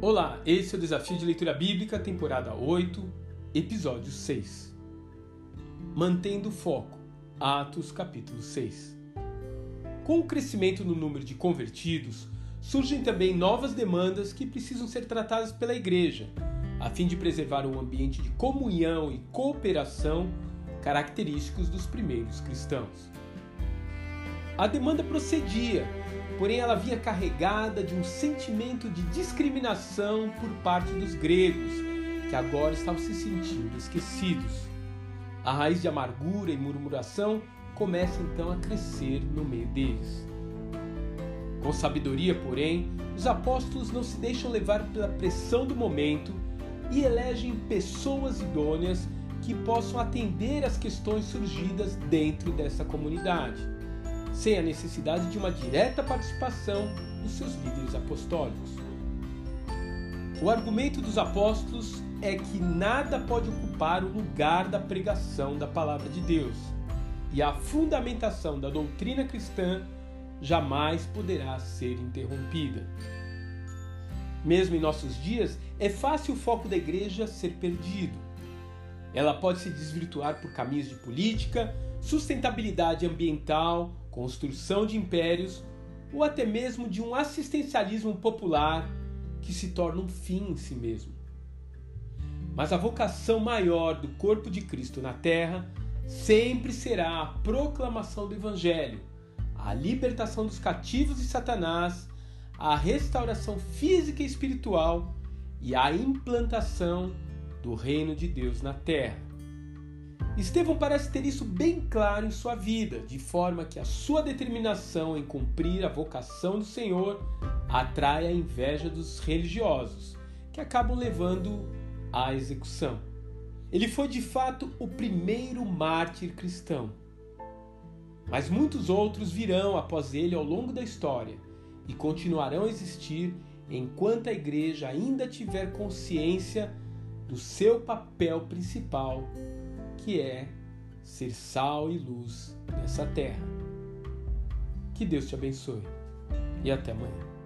Olá, esse é o Desafio de Leitura Bíblica, temporada 8, episódio 6. Mantendo o foco, Atos capítulo 6. Com o crescimento no número de convertidos, surgem também novas demandas que precisam ser tratadas pela igreja, a fim de preservar um ambiente de comunhão e cooperação característicos dos primeiros cristãos. A demanda procedia porém ela vinha carregada de um sentimento de discriminação por parte dos gregos, que agora estavam se sentindo esquecidos. A raiz de amargura e murmuração começa então a crescer no meio deles. Com sabedoria, porém, os apóstolos não se deixam levar pela pressão do momento e elegem pessoas idôneas que possam atender às questões surgidas dentro dessa comunidade sem a necessidade de uma direta participação dos seus líderes apostólicos. O argumento dos apóstolos é que nada pode ocupar o lugar da pregação da palavra de Deus, e a fundamentação da doutrina cristã jamais poderá ser interrompida. Mesmo em nossos dias, é fácil o foco da igreja ser perdido. Ela pode se desvirtuar por caminhos de política, sustentabilidade ambiental construção de impérios ou até mesmo de um assistencialismo popular que se torna um fim em si mesmo. Mas a vocação maior do corpo de Cristo na terra sempre será a proclamação do Evangelho, a libertação dos cativos de Satanás, a restauração física e espiritual e a implantação do reino de Deus na terra. Estevão parece ter isso bem claro em sua vida, de forma que a sua determinação em cumprir a vocação do Senhor atrai a inveja dos religiosos, que acabam levando à execução. Ele foi de fato o primeiro mártir cristão. Mas muitos outros virão após ele ao longo da história e continuarão a existir enquanto a igreja ainda tiver consciência do seu papel principal que é ser sal e luz nessa terra. Que Deus te abençoe e até amanhã.